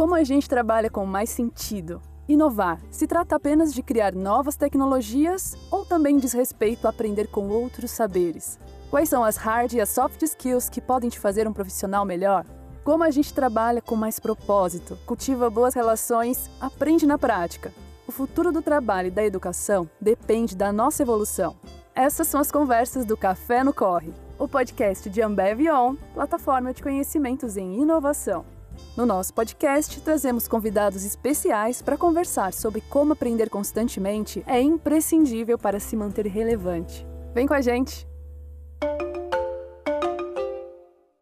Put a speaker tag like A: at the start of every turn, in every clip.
A: Como a gente trabalha com mais sentido? Inovar se trata apenas de criar novas tecnologias ou também diz respeito a aprender com outros saberes? Quais são as hard e as soft skills que podem te fazer um profissional melhor? Como a gente trabalha com mais propósito, cultiva boas relações, aprende na prática. O futuro do trabalho e da educação depende da nossa evolução. Essas são as conversas do Café no Corre, o podcast de Ambev On, plataforma de conhecimentos em inovação. No nosso podcast, trazemos convidados especiais para conversar sobre como aprender constantemente é imprescindível para se manter relevante. Vem com a gente!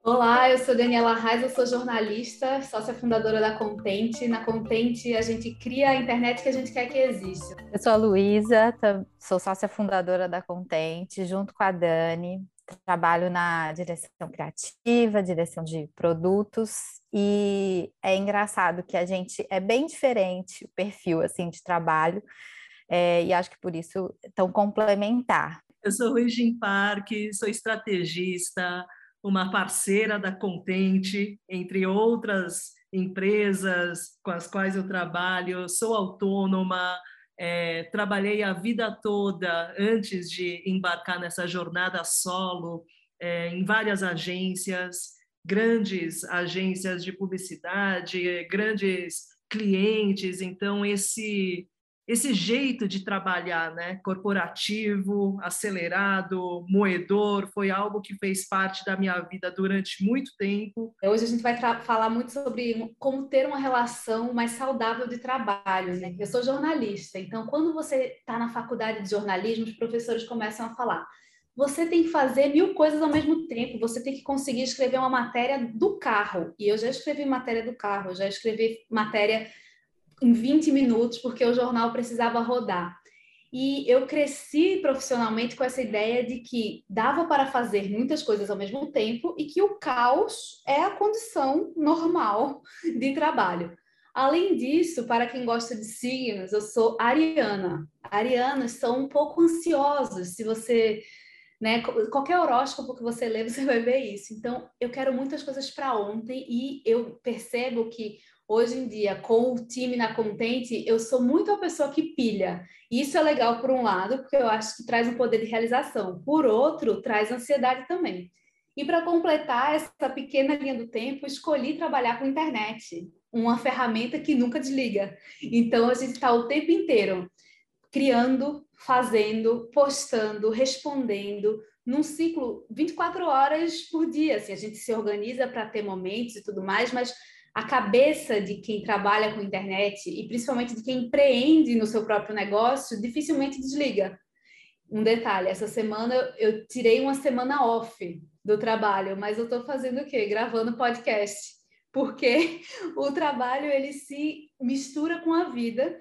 B: Olá, eu sou Daniela Reis, eu sou jornalista, sócia fundadora da Contente. Na Contente, a gente cria a internet que a gente quer que exista.
C: Eu sou a Luísa, sou sócia fundadora da Contente, junto com a Dani trabalho na direção criativa, direção de produtos, e é engraçado que a gente é bem diferente o perfil assim de trabalho, é, e acho que por isso tão complementar.
D: Eu sou Regine Parque, sou estrategista, uma parceira da Contente, entre outras empresas com as quais eu trabalho, sou autônoma, é, trabalhei a vida toda antes de embarcar nessa jornada solo é, em várias agências, grandes agências de publicidade, grandes clientes. Então esse esse jeito de trabalhar, né, corporativo, acelerado, moedor, foi algo que fez parte da minha vida durante muito tempo.
B: Hoje a gente vai falar muito sobre como ter uma relação mais saudável de trabalho, né? Eu sou jornalista, então quando você está na faculdade de jornalismo, os professores começam a falar: você tem que fazer mil coisas ao mesmo tempo, você tem que conseguir escrever uma matéria do carro. E eu já escrevi matéria do carro, já escrevi matéria em 20 minutos, porque o jornal precisava rodar. E eu cresci profissionalmente com essa ideia de que dava para fazer muitas coisas ao mesmo tempo e que o caos é a condição normal de trabalho. Além disso, para quem gosta de signos, eu sou ariana. Arianas são um pouco ansiosos. Se você, né, qualquer horóscopo que você lê, você vai ver isso. Então, eu quero muitas coisas para ontem e eu percebo que hoje em dia, com o time na Contente, eu sou muito a pessoa que pilha. Isso é legal por um lado, porque eu acho que traz um poder de realização. Por outro, traz ansiedade também. E para completar essa pequena linha do tempo, escolhi trabalhar com internet, uma ferramenta que nunca desliga. Então a gente está o tempo inteiro criando, fazendo, postando, respondendo, num ciclo 24 horas por dia. Assim, a gente se organiza para ter momentos e tudo mais, mas a cabeça de quem trabalha com internet e principalmente de quem empreende no seu próprio negócio dificilmente desliga. Um detalhe, essa semana eu tirei uma semana off do trabalho, mas eu estou fazendo o quê? Gravando podcast, porque o trabalho ele se mistura com a vida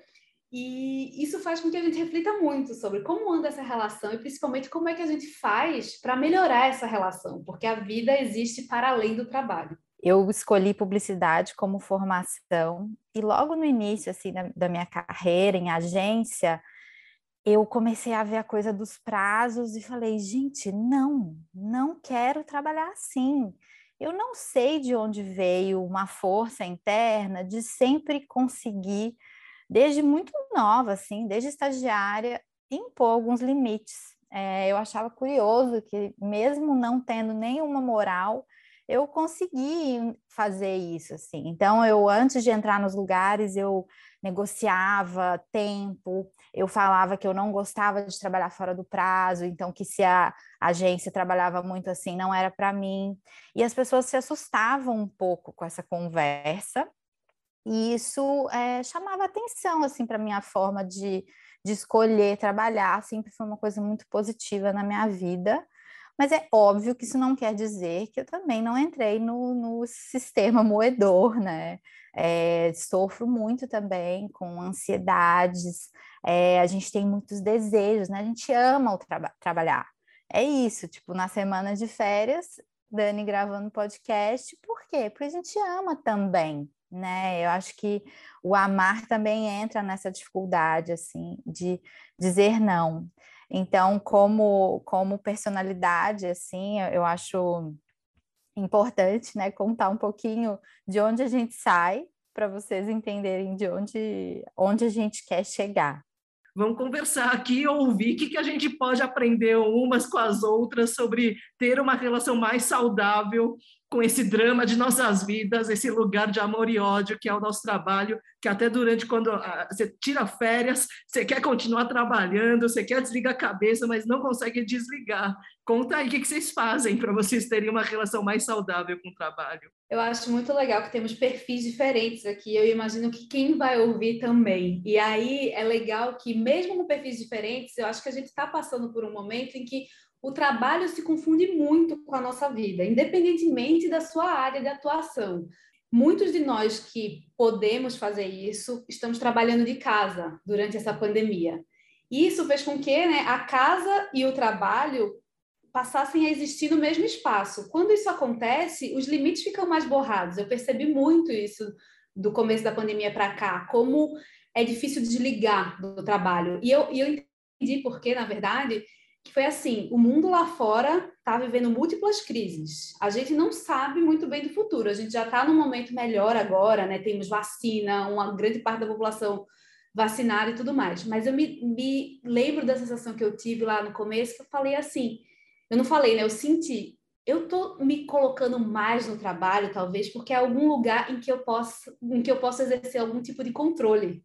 B: e isso faz com que a gente reflita muito sobre como anda essa relação e principalmente como é que a gente faz para melhorar essa relação, porque a vida existe para além do trabalho
C: eu escolhi publicidade como formação e logo no início assim da, da, minha carreira em agência eu comecei a ver a coisa dos prazos e falei gente não não quero trabalhar assim. Eu não sei de onde veio uma força interna de sempre conseguir desde muito nova assim desde estagiária impor alguns limites. É, eu achava curioso que mesmo não tendo nenhuma moral eu consegui fazer isso, assim. Então, eu, antes de entrar nos lugares, eu negociava tempo, eu falava que eu não gostava de trabalhar fora do prazo, então que se a agência trabalhava muito assim, não era para mim. E as pessoas se assustavam um pouco com essa conversa, e isso é, chamava atenção, assim, para minha forma de, de escolher trabalhar, sempre foi uma coisa muito positiva na minha vida. Mas é óbvio que isso não quer dizer que eu também não entrei no, no sistema moedor, né? É, sofro muito também com ansiedades, é, a gente tem muitos desejos, né? A gente ama o traba trabalhar. É isso, tipo, na semana de férias, Dani gravando podcast, por quê? Porque a gente ama também, né? Eu acho que o amar também entra nessa dificuldade, assim, de dizer não. Então, como, como personalidade, assim, eu, acho importante, né, contar um pouquinho de onde a gente sai para vocês entenderem de onde, onde a gente quer chegar.
D: Vamos conversar aqui, ouvir o que, que a gente pode aprender umas com as outras sobre ter uma relação mais saudável com esse drama de nossas vidas, esse lugar de amor e ódio que é o nosso trabalho, que até durante quando ah, você tira férias, você quer continuar trabalhando, você quer desligar a cabeça, mas não consegue desligar. Conta aí o que vocês fazem para vocês terem uma relação mais saudável com o trabalho.
B: Eu acho muito legal que temos perfis diferentes aqui. Eu imagino que quem vai ouvir também. E aí é legal que, mesmo com perfis diferentes, eu acho que a gente está passando por um momento em que o trabalho se confunde muito com a nossa vida, independentemente da sua área de atuação. Muitos de nós que podemos fazer isso estamos trabalhando de casa durante essa pandemia. Isso fez com que né, a casa e o trabalho passassem a existir no mesmo espaço. Quando isso acontece, os limites ficam mais borrados. Eu percebi muito isso do começo da pandemia para cá, como é difícil desligar do trabalho. E eu, e eu entendi porque, na verdade, que foi assim: o mundo lá fora está vivendo múltiplas crises. A gente não sabe muito bem do futuro. A gente já está num momento melhor agora, né? Temos vacina, uma grande parte da população vacinada e tudo mais. Mas eu me, me lembro da sensação que eu tive lá no começo, que eu falei assim: eu não falei, né? Eu senti. Eu estou me colocando mais no trabalho, talvez, porque é algum lugar em que eu posso, em que eu posso exercer algum tipo de controle.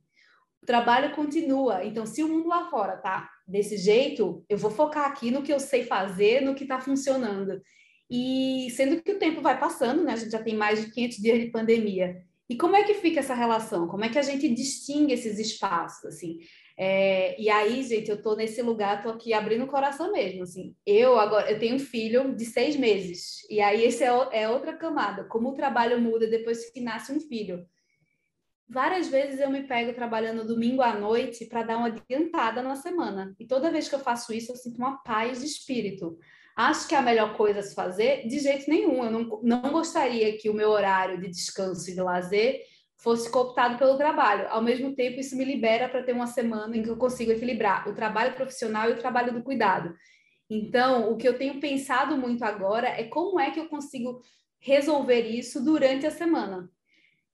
B: O trabalho continua. Então, se o mundo lá fora tá desse jeito, eu vou focar aqui no que eu sei fazer, no que está funcionando. E sendo que o tempo vai passando, né? A gente já tem mais de 500 dias de pandemia. E como é que fica essa relação? Como é que a gente distingue esses espaços, assim? É, e aí, gente, eu tô nesse lugar, tô aqui abrindo o coração mesmo, assim. Eu agora, eu tenho um filho de seis meses. E aí, esse é, é outra camada. Como o trabalho muda depois que nasce um filho. Várias vezes eu me pego trabalhando domingo à noite para dar uma adiantada na semana. E toda vez que eu faço isso, eu sinto uma paz de espírito. Acho que é a melhor coisa a se fazer? De jeito nenhum. Eu não, não gostaria que o meu horário de descanso e de lazer fosse cooptado pelo trabalho. Ao mesmo tempo, isso me libera para ter uma semana em que eu consigo equilibrar o trabalho profissional e o trabalho do cuidado. Então, o que eu tenho pensado muito agora é como é que eu consigo resolver isso durante a semana.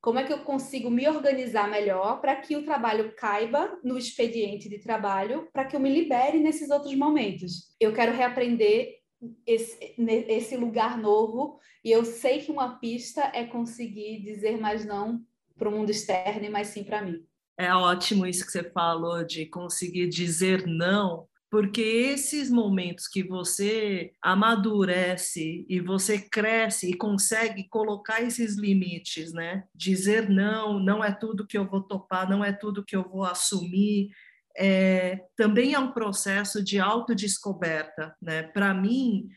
B: Como é que eu consigo me organizar melhor para que o trabalho caiba no expediente de trabalho, para que eu me libere nesses outros momentos? Eu quero reaprender esse, esse lugar novo e eu sei que uma pista é conseguir dizer mais não para o mundo externo e mais sim para mim.
D: É ótimo isso que você falou de conseguir dizer não porque esses momentos que você amadurece e você cresce e consegue colocar esses limites, né? Dizer não, não é tudo que eu vou topar, não é tudo que eu vou assumir, é, também é um processo de autodescoberta, né? Para mim,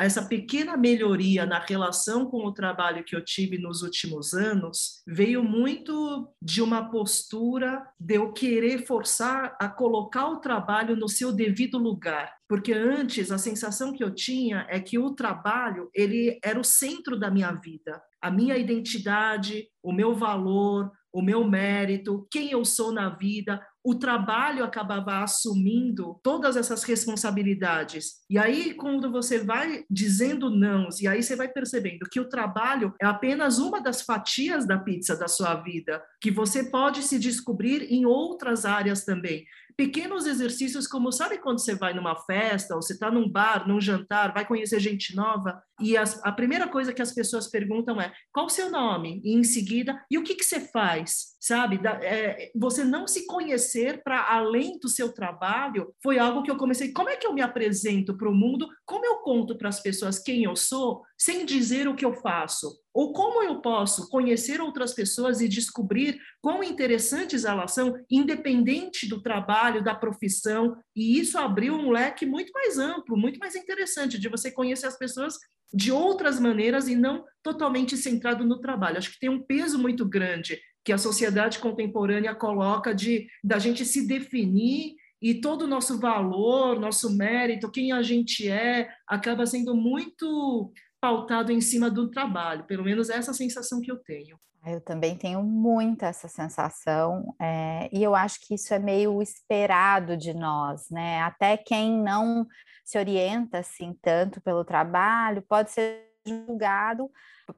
D: essa pequena melhoria na relação com o trabalho que eu tive nos últimos anos veio muito de uma postura de eu querer forçar a colocar o trabalho no seu devido lugar. Porque antes a sensação que eu tinha é que o trabalho ele era o centro da minha vida, a minha identidade, o meu valor, o meu mérito, quem eu sou na vida, o trabalho acabava assumindo todas essas responsabilidades. E aí, quando você vai dizendo não, e aí você vai percebendo que o trabalho é apenas uma das fatias da pizza da sua vida, que você pode se descobrir em outras áreas também pequenos exercícios como sabe quando você vai numa festa ou você está num bar, num jantar, vai conhecer gente nova e as, a primeira coisa que as pessoas perguntam é qual o seu nome e em seguida e o que que você faz, sabe? Da, é, você não se conhecer para além do seu trabalho foi algo que eu comecei. Como é que eu me apresento para o mundo? Como eu conto para as pessoas quem eu sou sem dizer o que eu faço? Ou como eu posso conhecer outras pessoas e descobrir quão interessantes elas são, independente do trabalho, da profissão, e isso abriu um leque muito mais amplo, muito mais interessante, de você conhecer as pessoas de outras maneiras e não totalmente centrado no trabalho. Acho que tem um peso muito grande que a sociedade contemporânea coloca de da gente se definir e todo o nosso valor, nosso mérito, quem a gente é, acaba sendo muito pautado em cima do trabalho, pelo menos essa é a sensação que eu tenho.
C: Ah, eu também tenho muita essa sensação, é, e eu acho que isso é meio esperado de nós, né? Até quem não se orienta assim tanto pelo trabalho pode ser julgado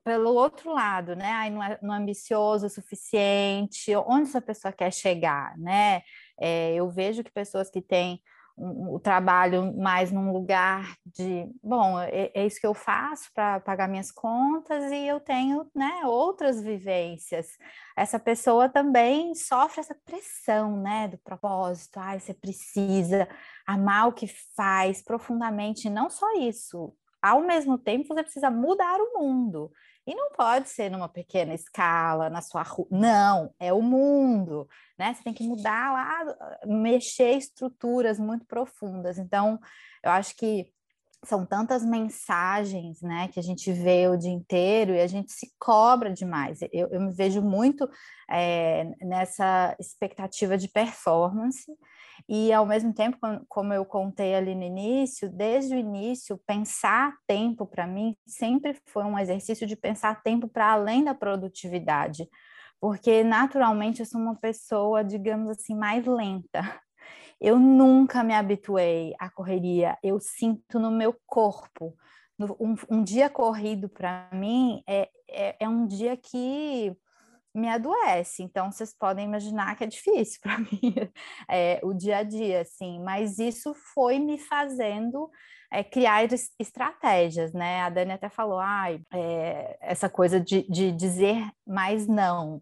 C: pelo outro lado, né? Aí não é, não é ambicioso o suficiente, onde essa pessoa quer chegar, né? É, eu vejo que pessoas que têm o trabalho mais num lugar de, bom, é, é isso que eu faço para pagar minhas contas e eu tenho, né, outras vivências. Essa pessoa também sofre essa pressão, né, do propósito. Ah, você precisa amar o que faz profundamente, não só isso. Ao mesmo tempo, você precisa mudar o mundo. E não pode ser numa pequena escala, na sua rua. Não, é o mundo, né? Você tem que mudar lá, mexer estruturas muito profundas. Então, eu acho que são tantas mensagens, né, que a gente vê o dia inteiro e a gente se cobra demais. Eu, eu me vejo muito é, nessa expectativa de performance e, ao mesmo tempo, como eu contei ali no início, desde o início, pensar tempo para mim sempre foi um exercício de pensar tempo para além da produtividade, porque naturalmente eu sou uma pessoa, digamos assim, mais lenta. Eu nunca me habituei à correria, eu sinto no meu corpo. Um, um dia corrido para mim é, é, é um dia que me adoece. Então, vocês podem imaginar que é difícil para mim é, o dia a dia, assim. Mas isso foi me fazendo é, criar estratégias, né? A Dani até falou, ah, é, essa coisa de, de dizer mais não.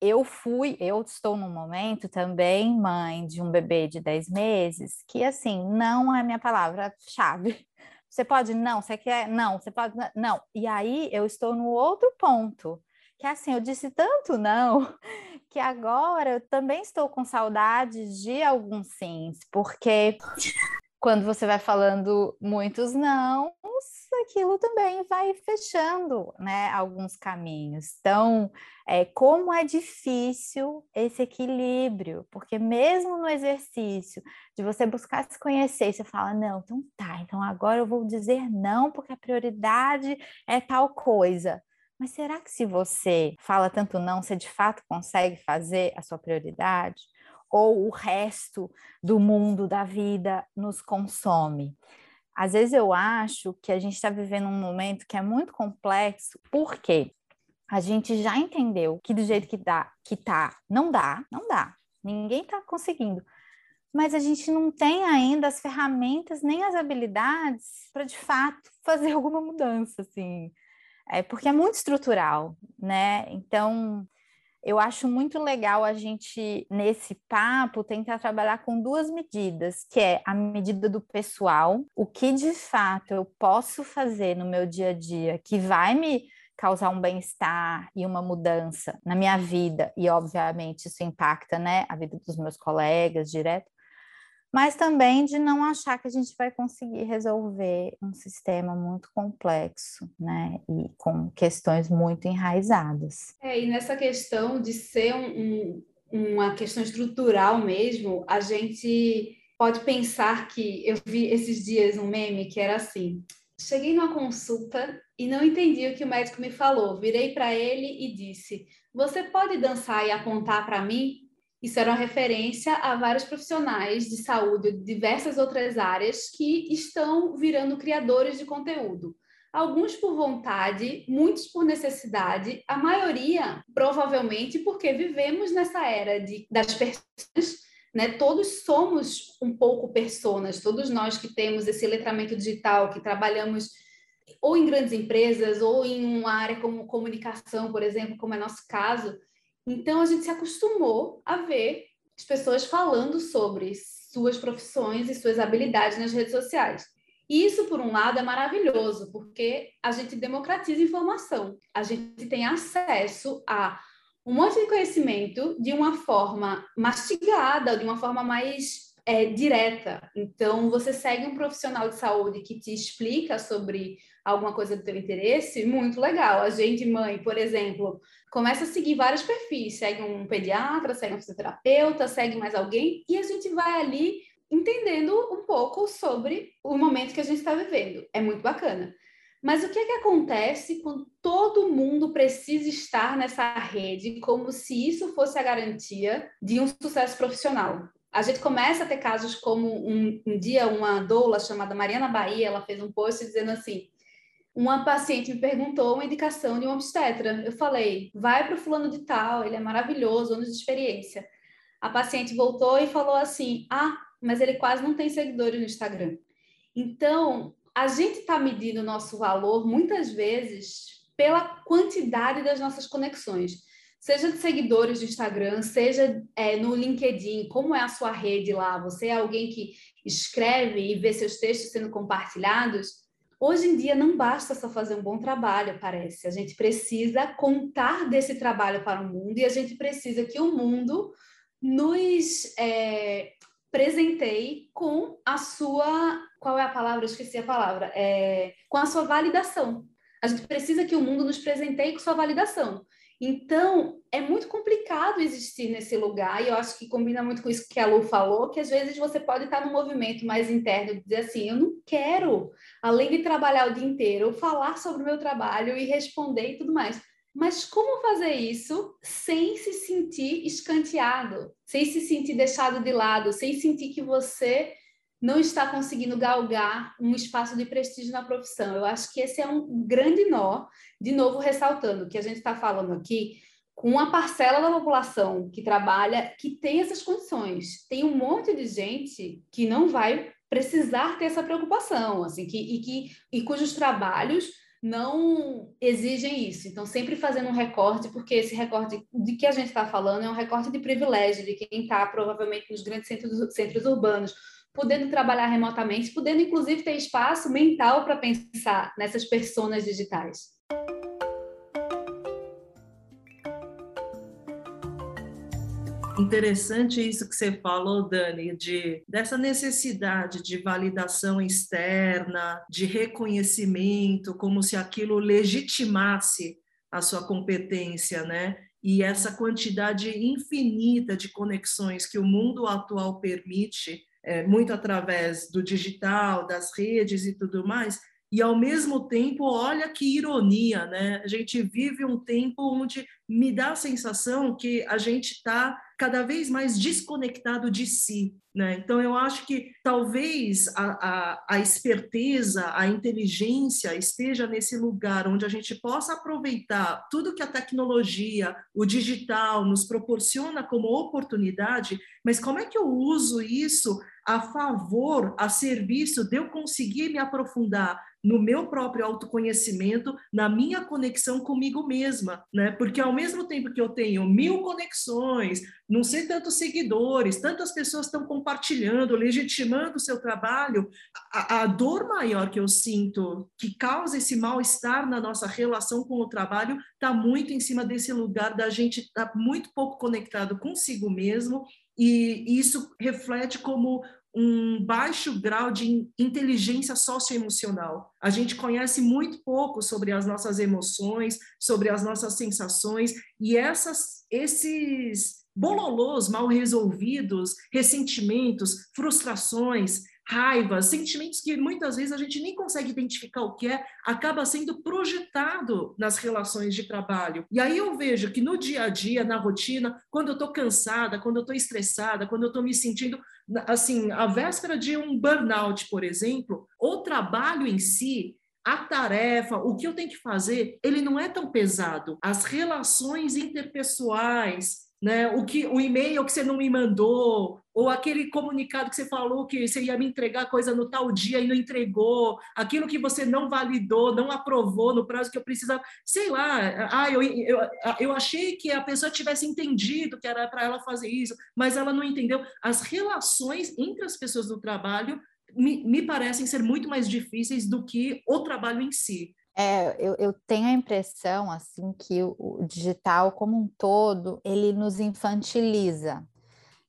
C: Eu fui, eu estou num momento também, mãe de um bebê de 10 meses, que assim, não é minha palavra-chave. Você pode não, você quer não, você pode não. E aí eu estou no outro ponto que assim, eu disse tanto não, que agora eu também estou com saudade de alguns sims, porque quando você vai falando muitos não, aquilo também vai fechando, né, alguns caminhos. Então, é, como é difícil esse equilíbrio, porque mesmo no exercício de você buscar se conhecer, você fala, não, então tá, então agora eu vou dizer não, porque a prioridade é tal coisa. Mas será que se você fala tanto não, você de fato consegue fazer a sua prioridade? Ou o resto do mundo, da vida, nos consome? Às vezes eu acho que a gente está vivendo um momento que é muito complexo, porque a gente já entendeu que do jeito que dá, que tá, não dá, não dá. Ninguém está conseguindo. Mas a gente não tem ainda as ferramentas nem as habilidades para de fato fazer alguma mudança, assim é, porque é muito estrutural, né? Então, eu acho muito legal a gente, nesse papo, tentar trabalhar com duas medidas, que é a medida do pessoal, o que de fato eu posso fazer no meu dia a dia que vai me causar um bem-estar e uma mudança na minha vida, e obviamente isso impacta, né, a vida dos meus colegas direto, mas também de não achar que a gente vai conseguir resolver um sistema muito complexo, né, e com questões muito enraizadas.
B: É, e nessa questão de ser um, um, uma questão estrutural mesmo, a gente pode pensar que eu vi esses dias um meme que era assim: cheguei numa consulta e não entendi o que o médico me falou, virei para ele e disse: você pode dançar e apontar para mim? Isso era uma referência a vários profissionais de saúde de diversas outras áreas que estão virando criadores de conteúdo. Alguns por vontade, muitos por necessidade, a maioria provavelmente porque vivemos nessa era de, das pessoas né? Todos somos um pouco personas, todos nós que temos esse letramento digital, que trabalhamos ou em grandes empresas ou em uma área como comunicação, por exemplo, como é nosso caso, então a gente se acostumou a ver as pessoas falando sobre suas profissões e suas habilidades nas redes sociais. E isso, por um lado, é maravilhoso, porque a gente democratiza informação, a gente tem acesso a um monte de conhecimento de uma forma mastigada, de uma forma mais é, direta. Então, você segue um profissional de saúde que te explica sobre alguma coisa do teu interesse, muito legal. A gente, mãe, por exemplo, começa a seguir vários perfis, segue um pediatra, segue um fisioterapeuta, segue mais alguém, e a gente vai ali entendendo um pouco sobre o momento que a gente está vivendo. É muito bacana. Mas o que é que acontece quando todo mundo precisa estar nessa rede como se isso fosse a garantia de um sucesso profissional? A gente começa a ter casos como um, um dia uma doula chamada Mariana Bahia, ela fez um post dizendo assim: uma paciente me perguntou uma indicação de um obstetra. Eu falei, vai para o fulano de tal, ele é maravilhoso, anos de experiência. A paciente voltou e falou assim, ah, mas ele quase não tem seguidores no Instagram. Então, a gente está medindo o nosso valor muitas vezes pela quantidade das nossas conexões seja de seguidores do Instagram, seja é, no LinkedIn, como é a sua rede lá? Você é alguém que escreve e vê seus textos sendo compartilhados? Hoje em dia não basta só fazer um bom trabalho, parece. A gente precisa contar desse trabalho para o mundo e a gente precisa que o mundo nos é, presenteie com a sua. Qual é a palavra? Eu esqueci a palavra. É, com a sua validação. A gente precisa que o mundo nos presenteie com sua validação. Então, é muito complicado existir nesse lugar, e eu acho que combina muito com isso que a Lu falou, que às vezes você pode estar num movimento mais interno, de dizer assim, eu não quero, além de trabalhar o dia inteiro, falar sobre o meu trabalho e responder e tudo mais. Mas como fazer isso sem se sentir escanteado, sem se sentir deixado de lado, sem sentir que você não está conseguindo galgar um espaço de prestígio na profissão. Eu acho que esse é um grande nó, de novo ressaltando que a gente está falando aqui com uma parcela da população que trabalha, que tem essas condições. Tem um monte de gente que não vai precisar ter essa preocupação, assim, que, e, que, e cujos trabalhos não exigem isso. Então, sempre fazendo um recorte, porque esse recorte de que a gente está falando é um recorte de privilégio de quem está provavelmente nos grandes centros, centros urbanos, podendo trabalhar remotamente, podendo inclusive ter espaço mental para pensar nessas personas digitais.
D: Interessante isso que você falou, Dani, de dessa necessidade de validação externa, de reconhecimento, como se aquilo legitimasse a sua competência, né? E essa quantidade infinita de conexões que o mundo atual permite é, muito através do digital, das redes e tudo mais, e ao mesmo tempo, olha que ironia, né? A gente vive um tempo onde me dá a sensação que a gente está cada vez mais desconectado de si. Né? Então, eu acho que talvez a, a, a, esperteza, a inteligência esteja nesse lugar onde a gente possa aproveitar tudo que a tecnologia, o digital nos proporciona como oportunidade, mas como é que eu uso isso a favor, a serviço de eu conseguir me aprofundar no meu próprio autoconhecimento, na minha conexão comigo mesma, né? Porque ao mesmo tempo que eu tenho mil conexões, não sei tantos seguidores, tantas pessoas estão compartilhando, legitimando o seu trabalho, a, a dor maior que eu sinto, que causa esse mal-estar na nossa relação com o trabalho, está muito em cima desse lugar da gente estar tá muito pouco conectado consigo mesmo e isso reflete como um baixo grau de inteligência socioemocional. A gente conhece muito pouco sobre as nossas emoções, sobre as nossas sensações e essas, esses bololôs mal resolvidos, ressentimentos, frustrações, raiva, sentimentos que muitas vezes a gente nem consegue identificar o que é, acaba sendo projetado nas relações de trabalho. E aí eu vejo que no dia a dia, na rotina, quando eu estou cansada, quando eu estou estressada, quando eu estou me sentindo assim, a véspera de um burnout, por exemplo, o trabalho em si a tarefa, o que eu tenho que fazer, ele não é tão pesado. As relações interpessoais, né? O que o e-mail que você não me mandou, ou aquele comunicado que você falou que você ia me entregar coisa no tal dia e não entregou, aquilo que você não validou, não aprovou no prazo que eu precisava, sei lá, ah, eu, eu, eu achei que a pessoa tivesse entendido que era para ela fazer isso, mas ela não entendeu. As relações entre as pessoas do trabalho me, me parecem ser muito mais difíceis do que o trabalho em si.
C: É, eu, eu, tenho a impressão assim que o, o, digital como um todo ele nos infantiliza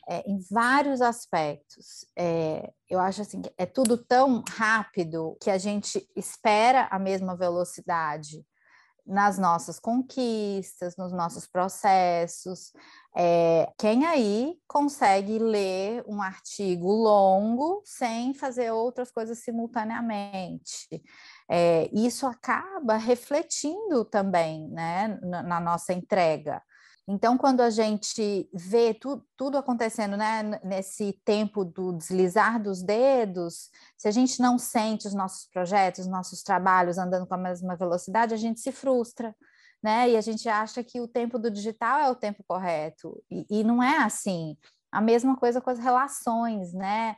C: é, em vários aspectos. É, eu acho assim que é tudo tão rápido que a gente espera a mesma velocidade nas nossas conquistas, nos nossos processos. É, quem aí consegue ler um artigo longo sem fazer outras coisas simultaneamente? É, isso acaba refletindo também né, na, na nossa entrega. Então, quando a gente vê tu, tudo acontecendo né, nesse tempo do deslizar dos dedos, se a gente não sente os nossos projetos, os nossos trabalhos andando com a mesma velocidade, a gente se frustra, né? E a gente acha que o tempo do digital é o tempo correto, e, e não é assim. A mesma coisa com as relações, né?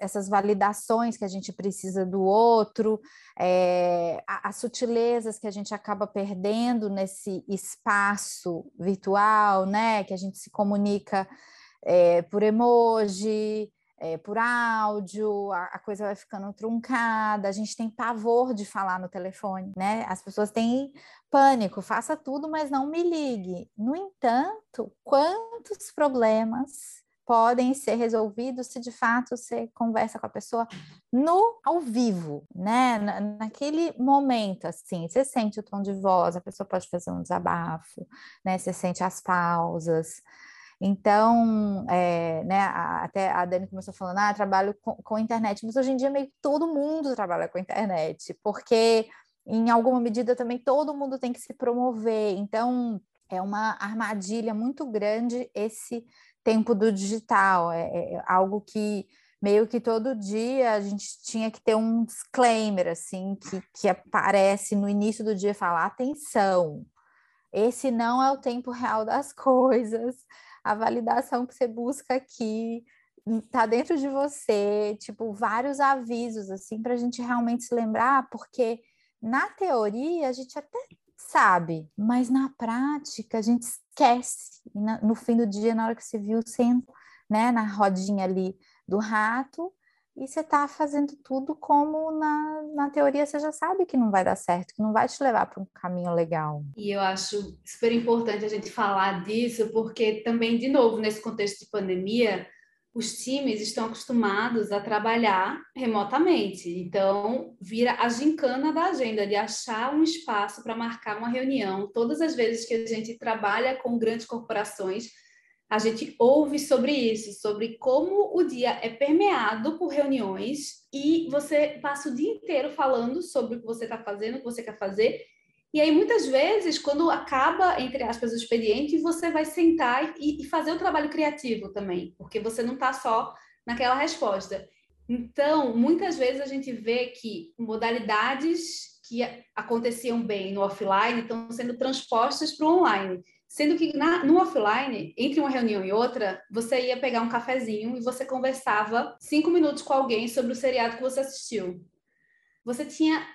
C: Essas validações que a gente precisa do outro, é, as sutilezas que a gente acaba perdendo nesse espaço virtual, né? Que a gente se comunica é, por emoji, é, por áudio, a, a, coisa vai ficando truncada, a gente tem pavor de falar no telefone, né? As pessoas têm pânico, faça tudo, mas não me ligue. No entanto, quantos problemas podem ser resolvidos se de fato você conversa com a pessoa no ao vivo, né? Na, naquele momento, assim, você sente o tom de voz, a pessoa pode fazer um desabafo, né? Você sente as pausas. Então, é, né, até a Dani começou falando, ah, trabalho com, com internet, mas hoje em dia meio que todo mundo trabalha com internet, porque em alguma medida também todo mundo tem que se promover. Então, é uma armadilha muito grande esse tempo do digital, é, é, é algo que meio que todo dia a gente tinha que ter um disclaimer, assim, que, que aparece no início do dia, falar, atenção, esse não é o tempo real das coisas, a validação que você busca aqui está dentro de você, tipo, vários avisos, assim, para a gente realmente se lembrar, porque na teoria a gente até sabe, mas na prática a gente esquece. No fim do dia, na hora que você viu, sendo né, na rodinha ali do rato, e você está fazendo tudo como na, na teoria você já sabe que não vai dar certo, que não vai te levar para um caminho legal.
B: E eu acho super importante a gente falar disso, porque também, de novo, nesse contexto de pandemia, os times estão acostumados a trabalhar remotamente. Então, vira a gincana da agenda, de achar um espaço para marcar uma reunião. Todas as vezes que a gente trabalha com grandes corporações, a gente ouve sobre isso, sobre como o dia é permeado por reuniões e você passa o dia inteiro falando sobre o que você está fazendo, o que você quer fazer, e aí, muitas vezes, quando acaba, entre aspas, o expediente, você vai sentar e, e fazer o trabalho criativo também, porque você não está só naquela resposta. Então, muitas vezes a gente vê que modalidades que aconteciam bem no offline estão sendo transpostas para o online. Sendo que na, no offline, entre uma reunião e outra, você ia pegar um cafezinho e você conversava cinco minutos com alguém sobre o seriado que você assistiu. Você tinha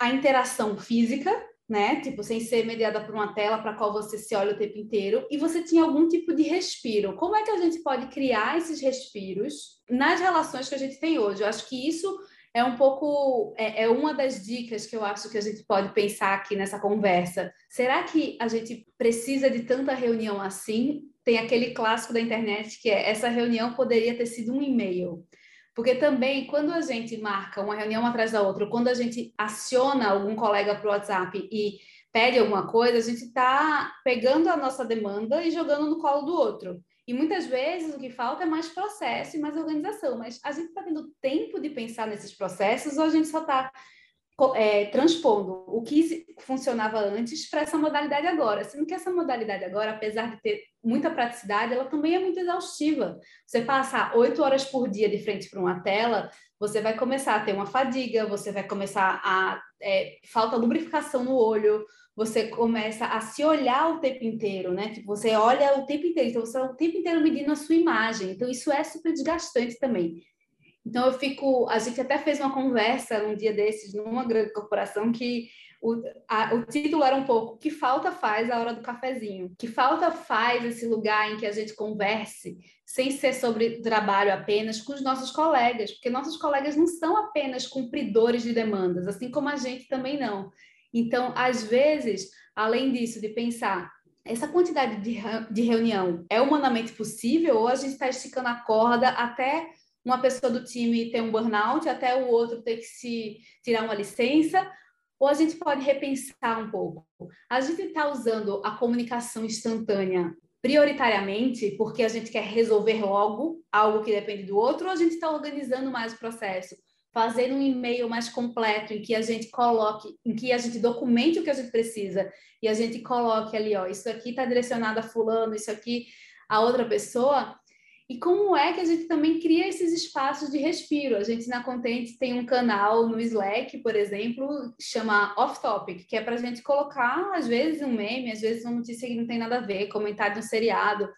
B: a interação física, né? Tipo, sem ser mediada por uma tela para qual você se olha o tempo inteiro, e você tinha algum tipo de respiro. Como é que a gente pode criar esses respiros nas relações que a gente tem hoje? Eu acho que isso é um pouco é, é uma das dicas que eu acho que a gente pode pensar aqui nessa conversa. Será que a gente precisa de tanta reunião assim? Tem aquele clássico da internet que é essa reunião poderia ter sido um e-mail. Porque também, quando a gente marca uma reunião atrás da outra, quando a gente aciona algum colega para o WhatsApp e pede alguma coisa, a gente está pegando a nossa demanda e jogando no colo do outro. E muitas vezes o que falta é mais processo e mais organização, mas a gente está tendo tempo de pensar nesses processos ou a gente só está é, transpondo o que funcionava antes para essa modalidade agora. Sendo que essa modalidade agora, apesar de ter muita praticidade, ela também é muito exaustiva. Você passar oito horas por dia de frente para uma tela, você vai começar a ter uma fadiga, você vai começar a é, falta lubrificação no olho, você começa a se olhar o tempo inteiro, né? Tipo, você olha o tempo inteiro, então você está o tempo inteiro medindo a sua imagem. Então, isso é super desgastante também. Então, eu fico. A gente até fez uma conversa um dia desses, numa grande corporação, que o, a, o título era um pouco: Que falta faz a hora do cafezinho? Que falta faz esse lugar em que a gente converse, sem ser sobre trabalho apenas, com os nossos colegas? Porque nossos colegas não são apenas cumpridores de demandas, assim como a gente também não. Então, às vezes, além disso, de pensar essa quantidade de, de reunião é humanamente possível ou a gente está esticando a corda até uma pessoa do time ter um burnout, até o outro ter que se tirar uma licença, ou a gente pode repensar um pouco. A gente está usando a comunicação instantânea prioritariamente porque a gente quer resolver logo algo que depende do outro, ou a gente está organizando mais o processo fazer um e-mail mais completo em que a gente coloque, em que a gente documente o que a gente precisa e a gente coloque ali, ó, isso aqui está direcionado a fulano, isso aqui a outra pessoa. E como é que a gente também cria esses espaços de respiro? A gente na Content tem um canal no Slack, por exemplo, chama Off Topic, que é para a gente colocar, às vezes, um meme, às vezes uma notícia que não tem nada a ver, comentário de um seriado,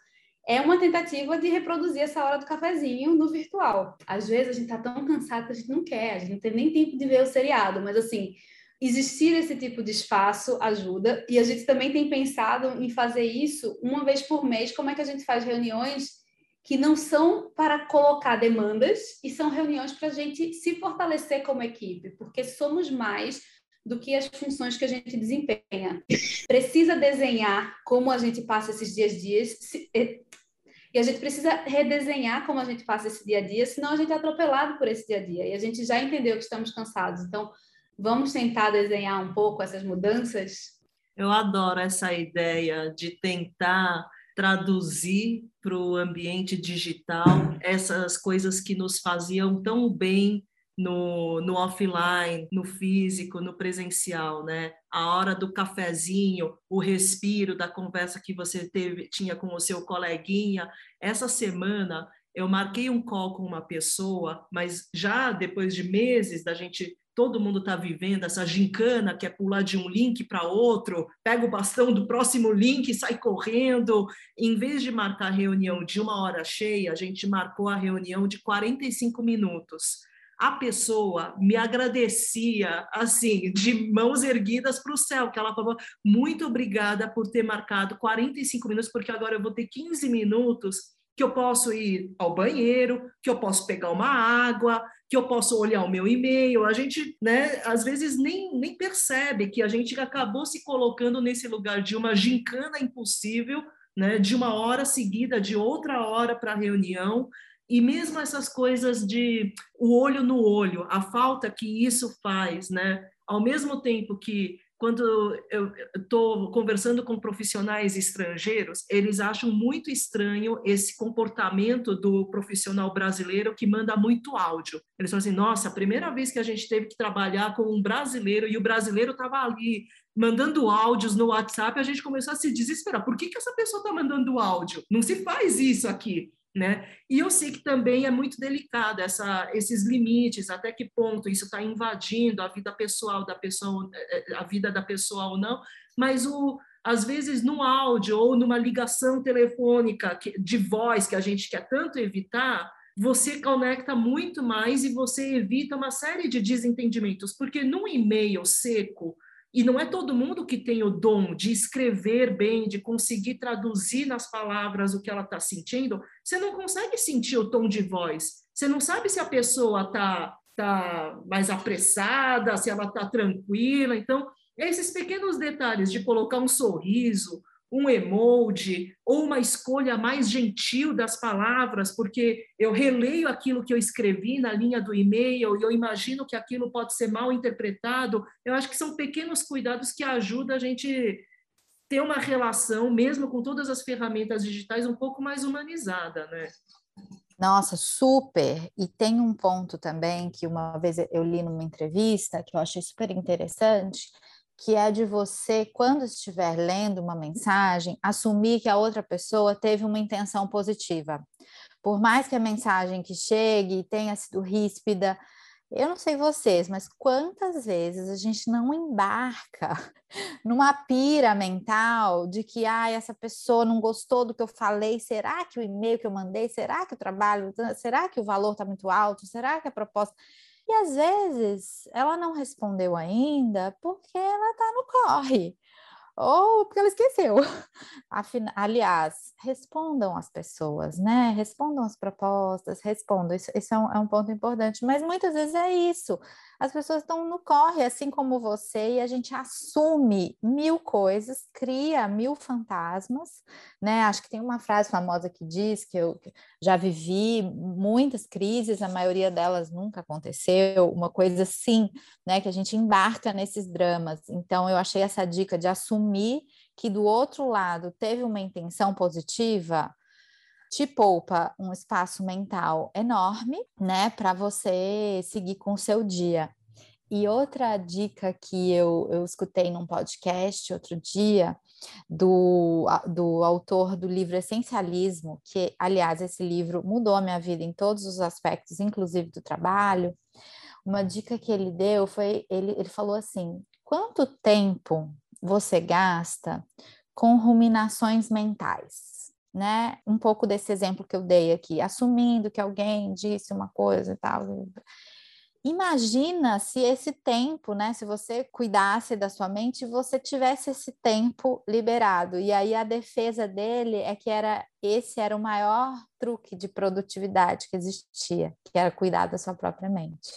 B: é uma tentativa de reproduzir essa hora do cafezinho no virtual. Às vezes a gente está tão cansado que a gente não quer, a gente não tem nem tempo de ver o seriado, mas assim, existir esse tipo de espaço ajuda. E a gente também tem pensado em fazer isso uma vez por mês. Como é que a gente faz reuniões que não são para colocar demandas e são reuniões para a gente se fortalecer como equipe, porque somos mais do que as funções que a gente desempenha. Precisa desenhar como a gente passa esses dias dias e a gente precisa redesenhar como a gente passa esse dia a dia, senão a gente é atropelado por esse dia a dia. E a gente já entendeu que estamos cansados. Então, vamos tentar desenhar um pouco essas mudanças?
D: Eu adoro essa ideia de tentar traduzir para o ambiente digital essas coisas que nos faziam tão bem no, no offline, no físico, no presencial, né? A hora do cafezinho, o respiro da conversa que você teve, tinha com o seu coleguinha. Essa semana eu marquei um call com uma pessoa, mas já depois de meses da gente todo mundo está vivendo essa gincana que é pular de um link para outro, pega o bastão do próximo link e sai correndo. Em vez de marcar reunião de uma hora cheia, a gente marcou a reunião de 45 minutos a pessoa me agradecia, assim, de mãos erguidas para o céu, que ela falou, muito obrigada por ter marcado 45 minutos, porque agora eu vou ter 15 minutos que eu posso ir ao banheiro, que eu posso pegar uma água, que eu posso olhar o meu e-mail. A gente, né, às vezes nem, nem percebe que a gente acabou se colocando nesse lugar de uma gincana impossível, né, de uma hora seguida de outra hora para a reunião, e mesmo essas coisas de o olho no olho, a falta que isso faz, né? Ao mesmo tempo que quando eu estou conversando com profissionais estrangeiros, eles acham muito estranho esse comportamento do profissional brasileiro que manda muito áudio. Eles falam assim: nossa, a primeira vez que a gente teve que trabalhar com um brasileiro e o brasileiro estava ali mandando áudios no WhatsApp, a gente começou a se desesperar. Por que, que essa pessoa está mandando áudio? Não se faz isso aqui né? E eu sei que também é muito delicado essa, esses limites, até que ponto isso está invadindo a vida pessoal da pessoa, eh, a vida da pessoa ou não, mas o, às vezes no áudio ou numa ligação telefônica de voz que a gente quer tanto evitar, você conecta muito mais e você evita uma série de desentendimentos, porque num e-mail seco, e não é todo mundo que tem o dom de escrever bem, de conseguir traduzir nas palavras o que ela está sentindo. Você não consegue sentir o tom de voz. Você não sabe se a pessoa está tá mais apressada, se ela está tranquila. Então, esses pequenos detalhes de colocar um sorriso, um emoji ou uma escolha mais gentil das palavras, porque eu releio aquilo que eu escrevi na linha do e-mail e eu imagino que aquilo pode ser mal interpretado. Eu acho que são pequenos cuidados que ajudam a gente ter uma relação, mesmo com todas as ferramentas digitais, um pouco mais humanizada, né?
C: Nossa, super! E tem um ponto também que uma vez eu li numa entrevista que eu achei super interessante, que é de você, quando estiver lendo uma mensagem, assumir que a outra pessoa teve uma intenção positiva. Por mais que a mensagem que chegue tenha sido ríspida, eu não sei vocês, mas quantas vezes a gente não embarca numa pira mental de que ah, essa pessoa não gostou do que eu falei, será que o e-mail que eu mandei, será que o trabalho, será que o valor está muito alto, será que a proposta. E às vezes ela não respondeu ainda porque ela está no corre ou porque ela esqueceu. Aliás, respondam as pessoas, né? Respondam as propostas, respondam. Isso, isso é, um, é, um, ponto importante, mas muitas vezes é isso. As pessoas estão no corre, assim como você, e a gente assume mil coisas, cria mil fantasmas, né? Acho que tem uma frase famosa que diz que eu já vivi muitas crises, a maioria delas nunca aconteceu, uma coisa assim, né? Que a gente embarca nesses dramas. Então, eu achei essa dica de assumir que do outro lado teve uma intenção positiva te poupa um espaço mental enorme, né, para você seguir com o seu dia. E outra dica que eu, eu escutei num podcast outro dia, do, do autor do livro Essencialismo, que, aliás, esse livro mudou a minha vida em todos os aspectos, inclusive do trabalho. Uma dica que ele deu foi: ele, ele falou assim, quanto tempo você gasta com ruminações mentais? Né? Um pouco desse exemplo que eu dei aqui, assumindo que alguém disse uma coisa e tal. Imagina se esse tempo, né, se você cuidasse da sua mente, você tivesse esse tempo liberado. E aí a defesa dele é que era esse era o maior truque de produtividade que existia, que era cuidar da sua própria mente.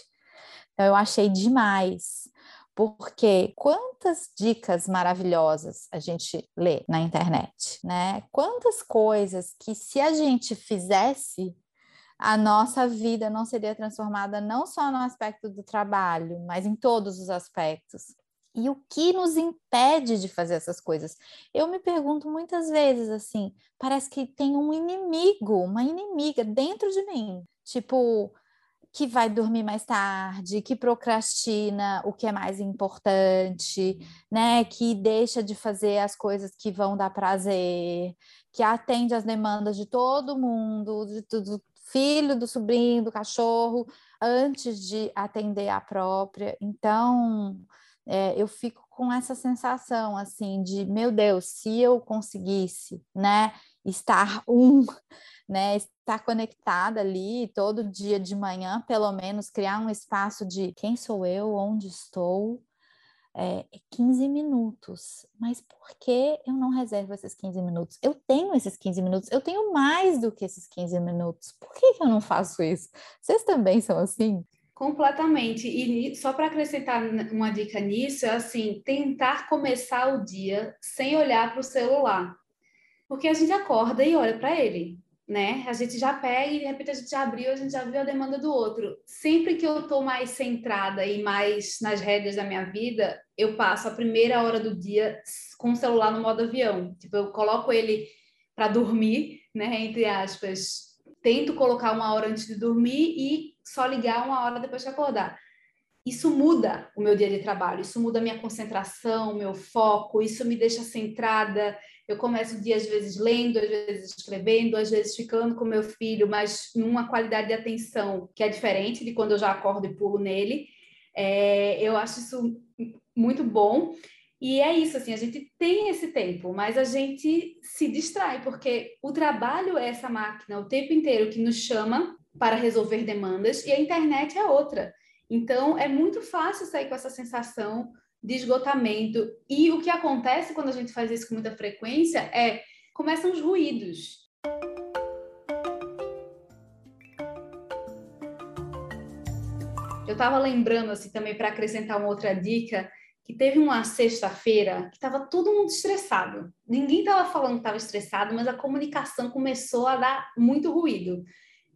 C: Então eu achei demais, porque quantas dicas maravilhosas a gente lê na internet, né? Quantas coisas que se a gente fizesse a nossa vida não seria transformada não só no aspecto do trabalho, mas em todos os aspectos. E o que nos impede de fazer essas coisas? Eu me pergunto muitas vezes assim: parece que tem um inimigo, uma inimiga dentro de mim. Tipo, que vai dormir mais tarde, que procrastina o que é mais importante, né? Que deixa de fazer as coisas que vão dar prazer, que atende às demandas de todo mundo, de tudo, filho, do sobrinho, do cachorro, antes de atender a própria. Então, é, eu fico com essa sensação assim de meu Deus, se eu conseguisse, né, estar um, né, estar conectada ali todo dia de manhã, pelo menos criar um espaço de quem sou eu, onde estou, é, 15 minutos. Mas por que eu não reservo esses 15 minutos? Eu tenho esses 15 minutos, eu tenho mais do que esses 15 minutos. Por que, que eu não faço isso? Vocês também são assim?
B: Completamente. E só para acrescentar uma dica nisso, é assim, tentar começar o dia sem olhar para o celular. Porque a gente acorda e olha para ele né? A gente já pega e de repente a gente já abriu, a gente já viu a demanda do outro. Sempre que eu estou mais centrada e mais nas rédeas da minha vida, eu passo a primeira hora do dia com o celular no modo avião. Tipo, eu coloco ele para dormir, né? Entre aspas. Tento colocar uma hora antes de dormir e só ligar uma hora depois de acordar. Isso muda o meu dia de trabalho, isso muda a minha concentração, meu foco, isso me deixa centrada, eu começo o dia, às vezes, lendo, às vezes escrevendo, às vezes ficando com meu filho, mas numa qualidade de atenção que é diferente de quando eu já acordo e pulo nele. É, eu acho isso muito bom. E é isso, assim, a gente tem esse tempo, mas a gente se distrai, porque o trabalho é essa máquina o tempo inteiro que nos chama para resolver demandas e a internet é outra. Então, é muito fácil sair com essa sensação de esgotamento. E o que acontece quando a gente faz isso com muita frequência é começam os ruídos. Eu estava lembrando assim também para acrescentar uma outra dica que teve uma sexta-feira que estava todo mundo estressado. Ninguém estava falando que estava estressado, mas a comunicação começou a dar muito ruído.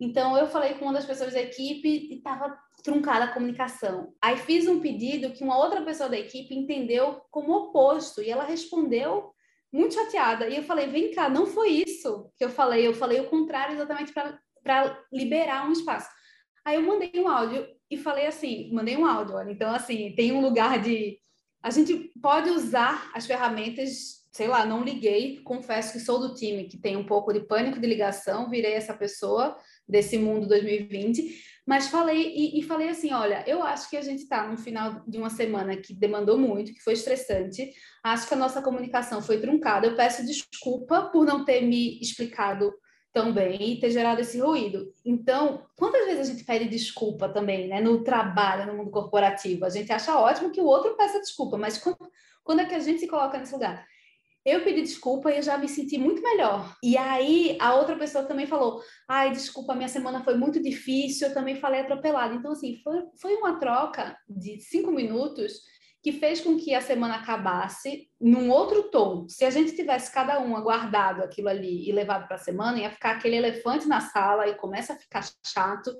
B: Então eu falei com uma das pessoas da equipe e estava truncada a comunicação. Aí fiz um pedido que uma outra pessoa da equipe entendeu como oposto e ela respondeu muito chateada. E eu falei: vem cá, não foi isso que eu falei, eu falei o contrário exatamente para liberar um espaço. Aí eu mandei um áudio e falei assim: mandei um áudio, olha, então assim, tem um lugar de. A gente pode usar as ferramentas sei lá, não liguei, confesso que sou do time que tem um pouco de pânico de ligação, virei essa pessoa desse mundo 2020, mas falei e, e falei assim, olha, eu acho que a gente está no final de uma semana que demandou muito, que foi estressante, acho que a nossa comunicação foi truncada, eu peço desculpa por não ter me explicado tão bem e ter gerado esse ruído. Então, quantas vezes a gente pede desculpa também, né, no trabalho, no mundo corporativo? A gente acha ótimo que o outro peça desculpa, mas quando, quando é que a gente se coloca nesse lugar? Eu pedi desculpa e eu já me senti muito melhor. E aí a outra pessoa também falou: ai, desculpa, minha semana foi muito difícil, eu também falei atropelado. Então, assim, foi, foi uma troca de cinco minutos que fez com que a semana acabasse num outro tom. Se a gente tivesse cada um aguardado aquilo ali e levado para a semana, ia ficar aquele elefante na sala e começa a ficar chato.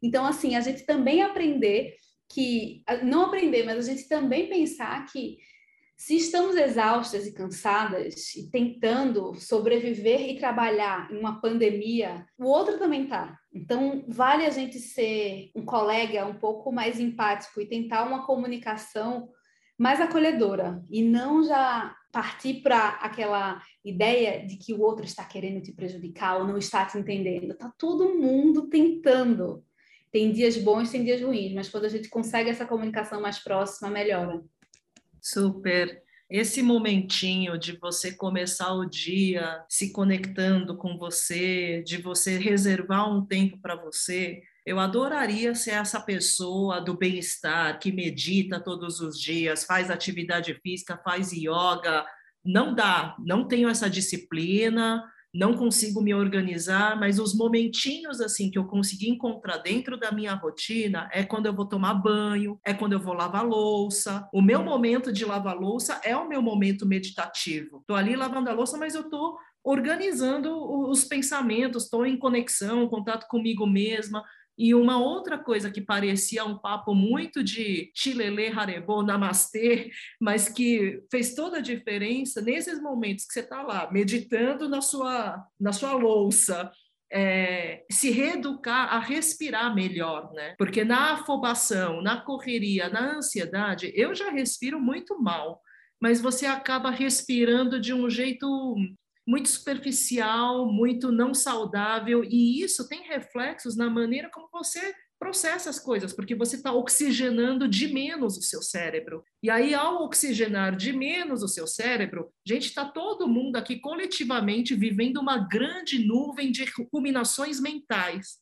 B: Então, assim, a gente também aprender que, não aprender, mas a gente também pensar que Se estamos exaustas e cansadas e tentando sobreviver e trabalhar em uma pandemia, o outro também está. Então, vale a gente ser um colega um pouco mais empático e tentar uma comunicação mais acolhedora e não já partir para aquela ideia de que o outro está querendo te prejudicar ou não está te entendendo. Tá todo mundo tentando. Tem dias bons, tem dias ruins, mas quando a gente consegue essa comunicação mais próxima, melhora.
D: Super. Esse momentinho de você começar o dia se conectando com você, de você reservar um tempo para você, eu adoraria ser essa pessoa do bem-estar que medita todos os dias, faz atividade física, faz yoga. Não dá, não tenho essa disciplina, não consigo me organizar, mas os momentinhos assim que eu consegui encontrar dentro da minha rotina é quando eu vou tomar banho, é quando eu vou lavar louça. O meu momento de lavar louça é o meu momento meditativo. Tô ali lavando a louça, mas eu tô organizando os pensamentos, estou em conexão, contato comigo mesma, e uma outra coisa que parecia um papo muito de chilele, harebo, namastê, mas que fez toda a diferença nesses momentos que você está lá, meditando na sua, na sua louça, é, se reeducar a respirar melhor, né? Porque na afobação, na correria, na ansiedade, eu já respiro muito mal, mas você acaba respirando de um jeito muito superficial, muito não saudável, e isso tem reflexos na maneira como você processa as coisas, porque você está oxigenando de menos o seu cérebro. E aí, ao oxigenar de menos o seu cérebro, gente, está todo mundo aqui coletivamente vivendo uma grande nuvem de ruminações mentais.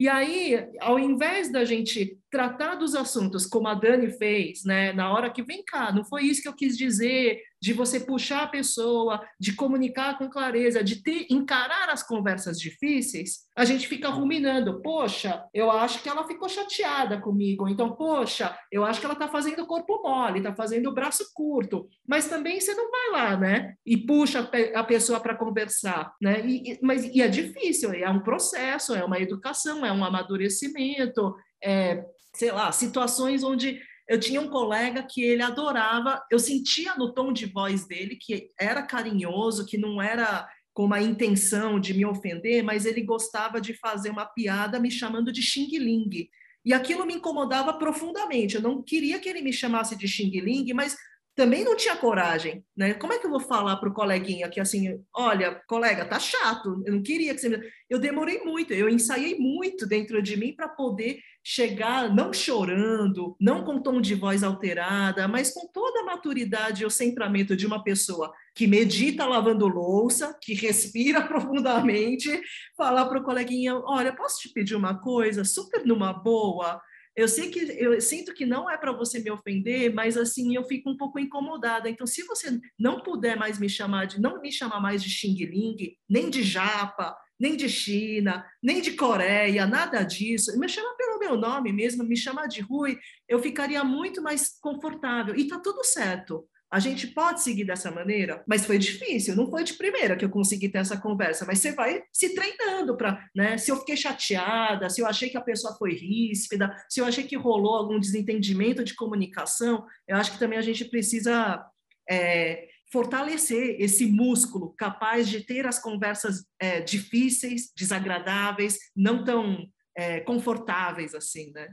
D: E aí, ao invés da gente tratar dos assuntos como a Dani fez, né, na hora que vem cá, não foi isso que eu quis dizer, de você puxar a pessoa, de comunicar com clareza, de ter, encarar as conversas difíceis, a gente fica ruminando. Poxa, eu acho que ela ficou chateada comigo. Então, poxa, eu acho que ela está fazendo corpo mole, está fazendo braço curto. Mas também você não vai lá, né? E puxa a pessoa para conversar, né? E, mas e é difícil, é um processo, é uma educação, é um amadurecimento, é, sei lá, situações onde eu tinha um colega que ele adorava, eu sentia no tom de voz dele que era carinhoso, que não era com uma intenção de me ofender, mas ele gostava de fazer uma piada me chamando de Xing Ling. E aquilo me incomodava profundamente. Eu não queria que ele me chamasse de Xing Ling, mas também não tinha coragem, né? Como é que eu vou falar para o coleguinha que assim, olha, colega, tá chato, eu não queria que você me... Eu demorei muito, eu ensaiei muito dentro de mim para poder chegar não chorando, não com tom de voz alterada, mas com toda a maturidade e o centramento de uma pessoa que medita lavando louça, que respira profundamente, falar para o coleguinha, olha, posso te pedir uma coisa, super numa boa, eu sei que eu sinto que não é para você me ofender, mas assim eu fico um pouco incomodada. Então, se você não puder mais me chamar de, não me chamar mais de Xing Ling, nem de Japa, nem de China, nem de Coreia, nada disso. Me chama pelo meu nome mesmo, me chama de Rui, eu ficaria muito mais confortável. E tá tudo certo. A gente pode seguir dessa maneira, mas foi difícil, não foi de primeira que eu consegui ter essa conversa, mas você vai se treinando para, né? Se eu fiquei chateada, se eu achei que a pessoa foi ríspida, se eu achei que rolou algum desentendimento de comunicação, eu acho que também a gente precisa é, fortalecer esse músculo capaz de ter as conversas é, difíceis, desagradáveis, não tão é, confortáveis assim, né?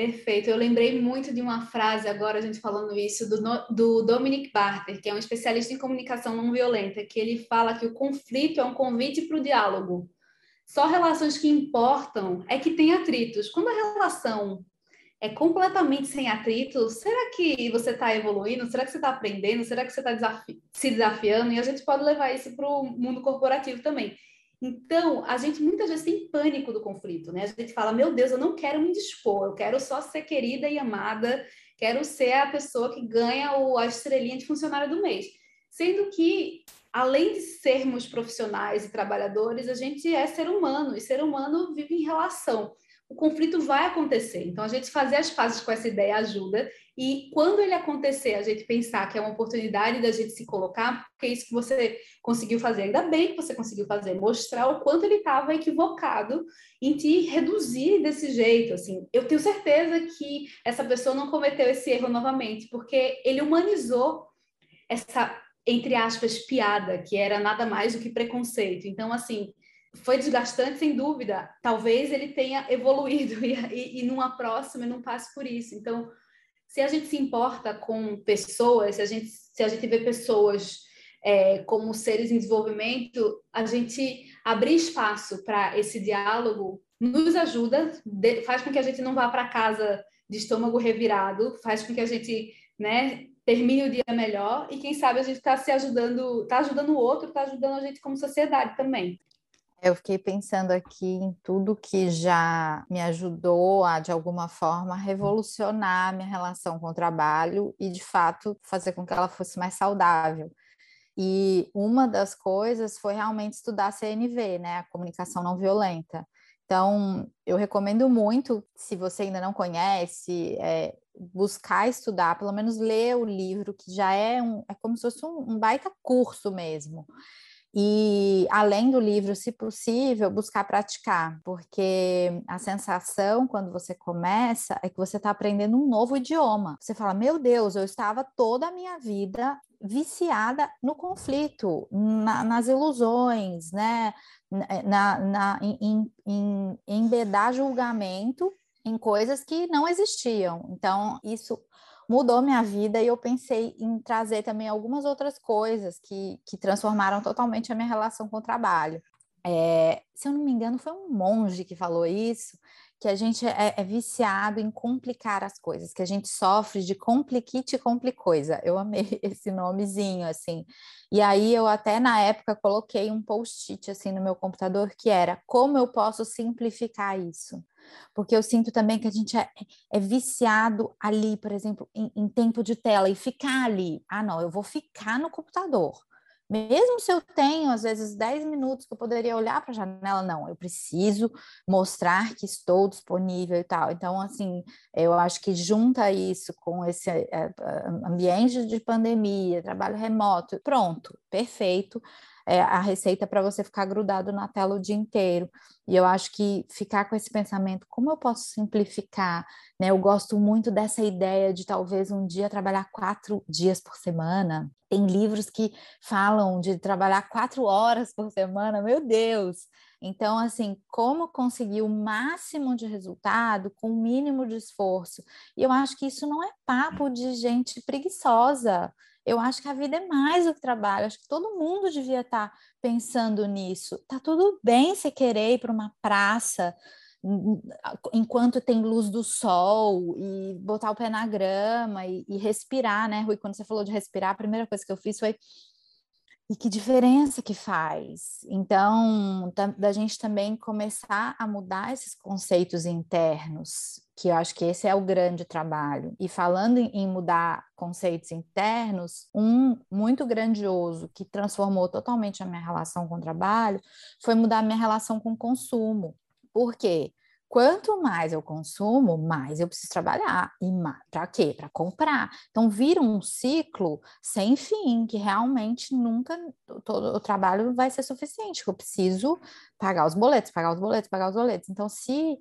B: Perfeito. Eu lembrei muito de uma frase agora, a gente falando isso, do, do Dominic Barter, que é um especialista em comunicação não violenta, que ele fala que o conflito é um convite para o diálogo. Só relações que importam é que tem atritos. Quando a relação é completamente sem atritos, será que você está evoluindo? Será que você está aprendendo? Será que você está desafi se desafiando? E a gente pode levar isso para o mundo corporativo também. Então, a gente muitas vezes tem pânico do conflito, né? A gente fala, meu Deus, eu não quero me dispor, eu quero só ser querida e amada, quero ser a pessoa que ganha o, a estrelinha de funcionário do mês. Sendo que, além de sermos profissionais e trabalhadores, a gente é ser humano, e ser humano vive em relação. o conflito vai acontecer. Então, a gente fazer as fases com essa ideia ajuda. E quando ele acontecer, a gente pensar que é uma oportunidade da gente se colocar, porque é isso que você conseguiu fazer. Ainda bem que você conseguiu fazer, mostrar o quanto ele estava equivocado em te reduzir desse jeito. Assim, eu tenho certeza que essa pessoa não cometeu esse erro novamente, porque ele humanizou essa entre aspas piada, que era nada mais do que preconceito. Então, assim, foi desgastante, sem dúvida. Talvez ele tenha evoluído e, e, e numa próxima não passe por isso. Então, se a gente se importa com pessoas, se a gente, se a gente vê pessoas é, como seres em desenvolvimento, a gente abrir espaço para esse diálogo nos ajuda, faz com que a gente não vá para casa de estômago revirado, faz com que a gente né, termine o dia melhor e quem sabe a gente está se ajudando, está ajudando o outro, está ajudando a gente como sociedade também.
C: Eu fiquei pensando aqui em tudo que já me ajudou a, de alguma forma, revolucionar minha relação com o trabalho e, de fato, fazer com que ela fosse mais saudável. E uma das coisas foi realmente estudar a CNV, né, a comunicação não violenta. Então, eu recomendo muito, se você ainda não conhece, é, buscar estudar, pelo menos ler o livro, que já é, um, é como se fosse um, um baita curso mesmo. E além do livro, se possível, buscar praticar, porque a sensação quando você começa é que você está aprendendo um novo idioma. Você fala: Meu Deus, eu estava toda a minha vida viciada no conflito, na, nas ilusões, né? Na, na, em, em, em embedar julgamento em coisas que não existiam. Então, isso mudou minha vida e eu pensei em trazer também algumas outras coisas que, que transformaram totalmente a minha relação com o trabalho. É, se eu não me engano, foi um monge que falou isso, que a gente é, é, viciado em complicar as coisas, que a gente sofre de compliquite complicoisa. Eu amei esse nomezinho, assim. E aí eu até na época coloquei um post-it assim no meu computador que era como eu posso simplificar isso porque eu sinto também que a gente é, é viciado ali, por exemplo, em, em, tempo de tela e ficar ali. Ah, não, eu vou ficar no computador. Mesmo se eu tenho, às vezes, 10 minutos que eu poderia olhar para a janela, não, eu preciso mostrar que estou disponível e tal. Então, assim, eu acho que junta isso com esse é, ambiente de pandemia, trabalho remoto, pronto, perfeito é, a receita para você ficar grudado na tela o dia inteiro. E eu acho que ficar com esse pensamento, como eu posso simplificar? Né? Eu gosto muito dessa ideia de talvez um dia trabalhar quatro dias por semana. Tem livros que falam de trabalhar quatro horas por semana, meu Deus! Então, assim, como conseguir o máximo de resultado com o mínimo de esforço? E eu acho que isso não é papo de gente preguiçosa. Eu acho que a vida é mais do que trabalho. Acho que todo mundo devia estar tá pensando nisso. Tá tudo bem você querer ir para uma praça enquanto tem luz do sol e botar o pé na grama e, e respirar, né, Rui? Quando você falou de respirar, a primeira coisa que eu fiz foi e que diferença que faz. Então, da, da, gente também começar a mudar esses conceitos internos, que eu acho que esse é o grande trabalho. E falando em, em mudar conceitos internos, um muito grandioso que transformou totalmente a minha relação com o trabalho foi mudar a minha relação com o consumo. Por quê? Quanto mais eu consumo, mais eu preciso trabalhar. E para quê? Para comprar. Então vira um ciclo sem fim, que realmente nunca todo o trabalho vai ser suficiente. Eu preciso pagar os boletos, pagar os boletos, pagar os boletos. Então, se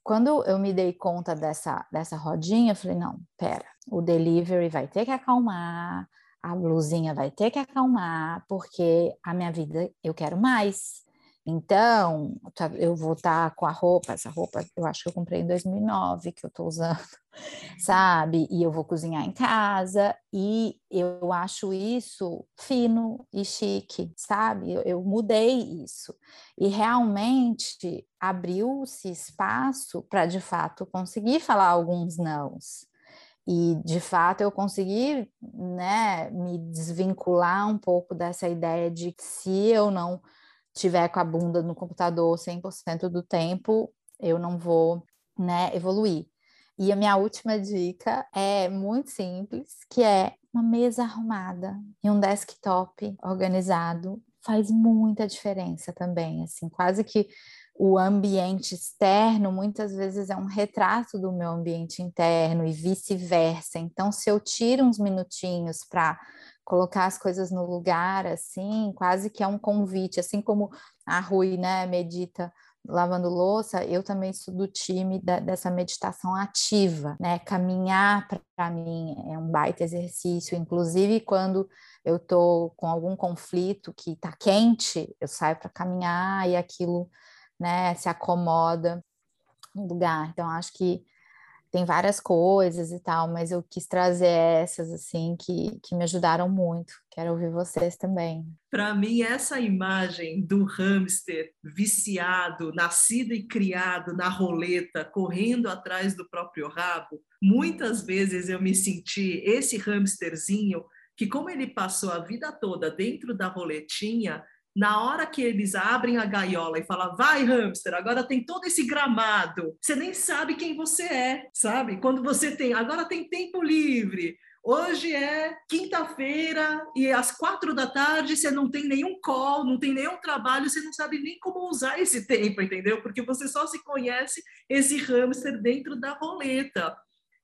C: quando eu me dei conta dessa, dessa rodinha, eu falei: não, pera, o delivery vai ter que acalmar, a blusinha vai ter que acalmar, porque a minha vida eu quero mais. Então, tá, eu vou estar tá com a roupa, essa roupa eu acho que eu comprei em 2009, que eu estou usando, sabe? E eu vou cozinhar em casa, e eu acho isso fino e chique, sabe? Eu, eu mudei isso. E realmente abriu-se espaço para, de fato, conseguir falar alguns nãos. E, de fato, eu consegui né, me desvincular um pouco dessa ideia de que se eu não tiver com a bunda no computador 100% do tempo, eu não vou, né, evoluir. E a minha última dica é muito simples, que é uma mesa arrumada e um desktop organizado faz muita diferença também, assim, quase que o ambiente externo muitas vezes é um retrato do meu ambiente interno e vice-versa. Então, se eu tiro uns minutinhos para colocar as coisas no lugar, assim, quase que é um convite, assim como a Rui, né, medita lavando louça, eu também sou do time da, dessa meditação ativa, né? Caminhar para mim é um baita exercício, inclusive quando eu tô com algum conflito que tá quente, eu saio para caminhar e aquilo, né, se acomoda no lugar. Então acho que tem várias coisas e tal, mas eu quis trazer essas assim que, que me ajudaram muito. Quero ouvir vocês também.
D: Para mim, essa imagem do hamster viciado, nascido e criado na roleta, correndo atrás do próprio rabo, muitas vezes eu me senti esse hamsterzinho que, como ele passou a vida toda dentro da roletinha, na hora que eles abrem a gaiola e falam, vai hamster, agora tem todo esse gramado, você nem sabe quem você é, sabe? Quando você tem, agora tem tempo livre, Hoje é quinta-feira e às quatro da tarde você não tem nenhum call, não tem nenhum trabalho, você não sabe nem como usar esse tempo, entendeu? Porque você só se conhece esse hamster dentro da roleta.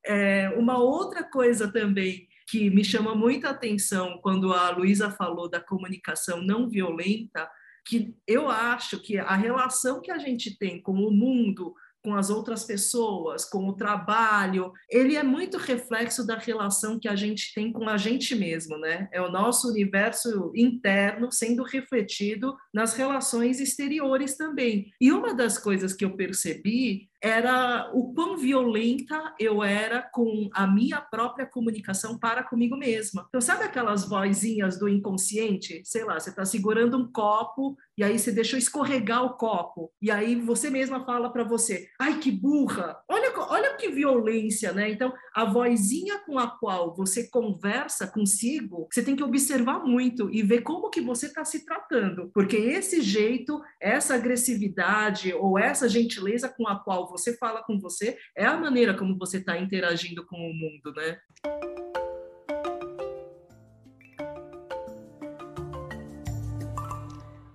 D: É, uma outra coisa também que me chama muita atenção quando a Luísa falou da comunicação não violenta, que eu acho que a relação que a gente tem com o mundo, com as outras pessoas, com o trabalho, ele é muito reflexo da relação que a gente tem com a gente mesmo, né? É o nosso universo interno sendo refletido nas relações exteriores também. E uma das coisas que eu percebi era o quão violenta eu era com a minha própria comunicação para comigo mesma. Então, sabe aquelas vozinhas do inconsciente? Sei lá, você está segurando um copo e aí você deixou escorregar o copo. E aí você mesma fala para você: ai, que burra! Olha, olha que violência, né? Então, a vozinha com a qual você conversa consigo, você tem que observar muito e ver como que você está se tratando. Porque esse jeito, essa agressividade ou essa gentileza com a qual você fala com você, é a maneira como você está interagindo com o mundo, né?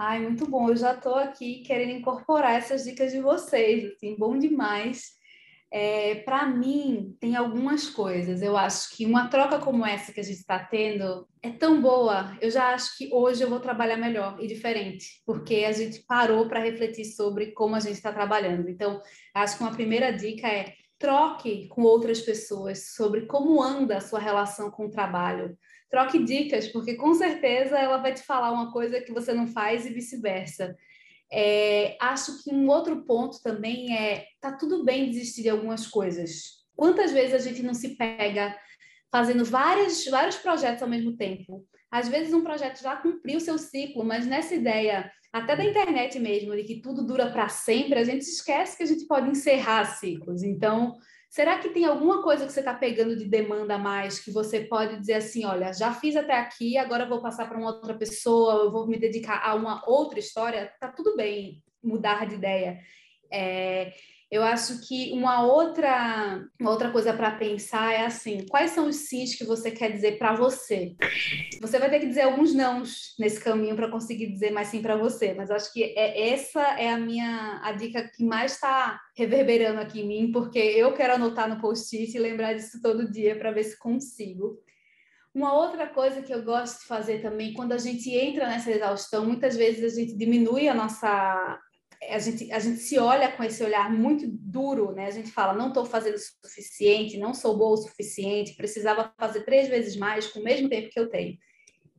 B: Ai, muito bom. Eu já estou aqui querendo incorporar essas dicas de vocês, assim, bom demais. É, para mim, tem algumas coisas. Eu acho que uma troca como essa que a gente está tendo é tão boa. Eu já acho que hoje eu vou trabalhar melhor e diferente, porque a gente parou para refletir sobre como a gente está trabalhando. Então, acho que uma primeira dica é troque com outras pessoas sobre como anda a sua relação com o trabalho. Troque dicas, porque com certeza ela vai te falar uma coisa que você não faz e vice-versa. É, acho que um outro ponto também é tá tudo bem desistir de algumas coisas. Quantas vezes a gente não se pega fazendo várias, vários projetos ao mesmo tempo? Às vezes um projeto já cumpriu seu ciclo, mas nessa ideia, até da internet mesmo, de que tudo dura para sempre, a gente esquece que a gente pode encerrar ciclos. Então, Será que tem alguma coisa que você está pegando de demanda a mais que você pode dizer assim, olha, já fiz até aqui, agora vou passar para uma outra pessoa, eu vou me dedicar a uma outra história? Tá tudo bem mudar de ideia. É, eu acho que uma outra, uma outra coisa para pensar é assim: quais são os sims que você quer dizer para você? Você vai ter que dizer alguns nãos nesse caminho para conseguir dizer mais sim para você, mas acho que é, essa é a minha a dica que mais está reverberando aqui em mim, porque eu quero anotar no post-it e lembrar disso todo dia para ver se consigo. Uma outra coisa que eu gosto de fazer também, quando a gente entra nessa exaustão, muitas vezes a gente diminui a nossa a gente, a gente se olha com esse olhar muito duro, né? A gente fala, não estou fazendo o suficiente, não sou boa o suficiente, precisava fazer três vezes mais com o mesmo tempo que eu tenho.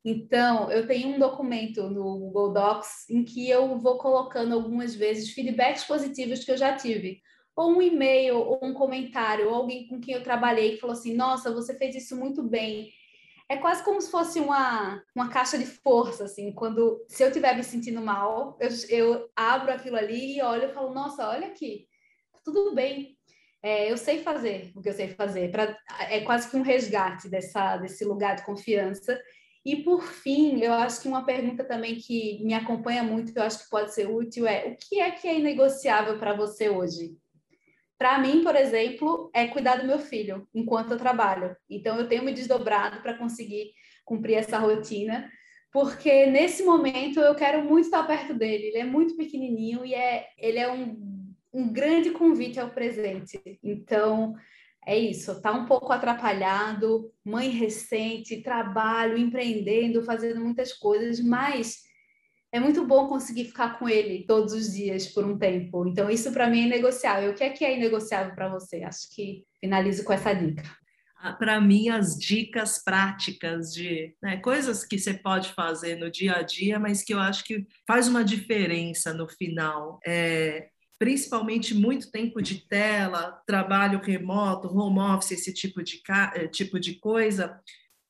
B: Então, eu tenho um documento no Google Docs em que eu vou colocando algumas vezes feedbacks positivos que eu já tive. Ou um e-mail, ou um comentário, ou alguém com quem eu trabalhei que falou assim: Nossa, você fez isso muito bem é quase como se fosse uma, uma caixa de força, assim, quando, se eu estiver me sentindo mal, eu, eu abro aquilo ali e olho e falo, nossa, olha aqui, tá tudo bem, é, eu sei fazer o que eu sei fazer, pra, é quase que um resgate dessa, desse lugar de confiança, e por fim, eu acho que uma pergunta também que me acompanha muito, eu acho que pode ser útil, é o que é que é inegociável para você hoje? Para mim, por exemplo, é cuidar do meu filho enquanto eu trabalho. Então, eu tenho me desdobrado para conseguir cumprir essa rotina, porque nesse momento eu quero muito estar perto dele. Ele é muito pequenininho e é, ele é um, um grande convite ao presente. Então, é isso, tá um pouco atrapalhado, mãe recente, trabalho, empreendendo, fazendo muitas coisas, mas é muito bom conseguir ficar com ele todos os dias por um tempo. Então, isso para mim é negociável. O que é que é inegociável para você? Acho que finalizo com essa dica.
D: Ah, para mim, as dicas práticas de né, coisas que você pode fazer no dia a dia, mas que eu acho que faz uma diferença no final. É, principalmente muito tempo de tela, trabalho remoto, home office, esse tipo de, eh, tipo de coisa,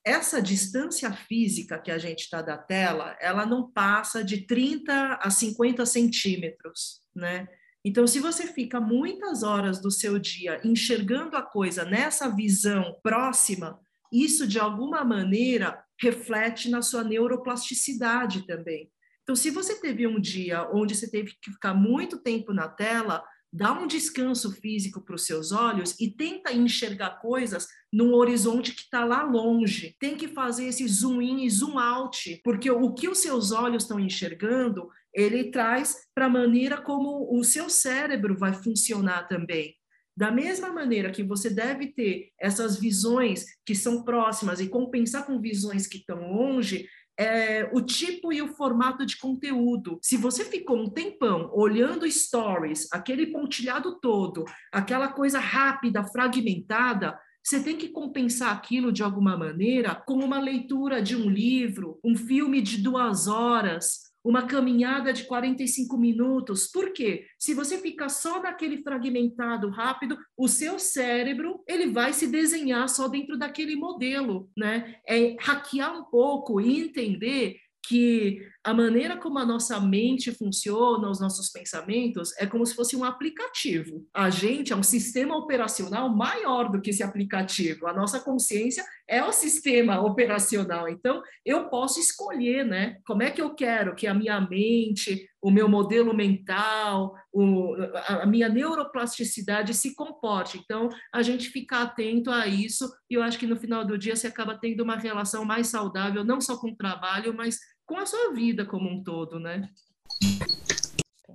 D: essa distância física que a gente está da tela, ela não passa de 30 a 50 centímetros, né? Então, se você fica muitas horas do seu dia enxergando a coisa nessa visão próxima, isso de alguma maneira reflete na sua neuroplasticidade também. Então, se você teve um dia onde você teve que ficar muito tempo na tela, dá um descanso físico para os seus olhos e tenta enxergar coisas num horizonte que está lá longe. Tem que fazer esse zoom in e zoom out, porque o que os seus olhos estão enxergando, ele traz para a maneira como o seu cérebro vai funcionar também. Da mesma maneira que você deve ter essas visões que são próximas e compensar com visões que estão longe, é, o tipo e o formato de conteúdo. Se você ficou um tempão olhando stories, aquele pontilhado todo, aquela coisa rápida, fragmentada, você tem que compensar aquilo de alguma maneira com uma leitura de um livro, um filme de duas horas, uma caminhada de 45 minutos. Por quê? Se você fica só naquele fragmentado rápido, o seu cérebro ele vai se desenhar só dentro daquele modelo, né? É hackear um pouco e entender que a maneira como a nossa mente funciona, os nossos pensamentos, é como se fosse um aplicativo. A gente é um sistema operacional maior do que esse aplicativo. A nossa consciência é o sistema operacional. Então, eu posso escolher, né? Como é que eu quero que a minha mente, o meu modelo mental, o, a minha neuroplasticidade se comporte. Então, a gente ficar atento a isso, e eu acho que no final do dia você acaba tendo uma relação mais saudável, não só com o trabalho, mas com a sua vida como um todo, né?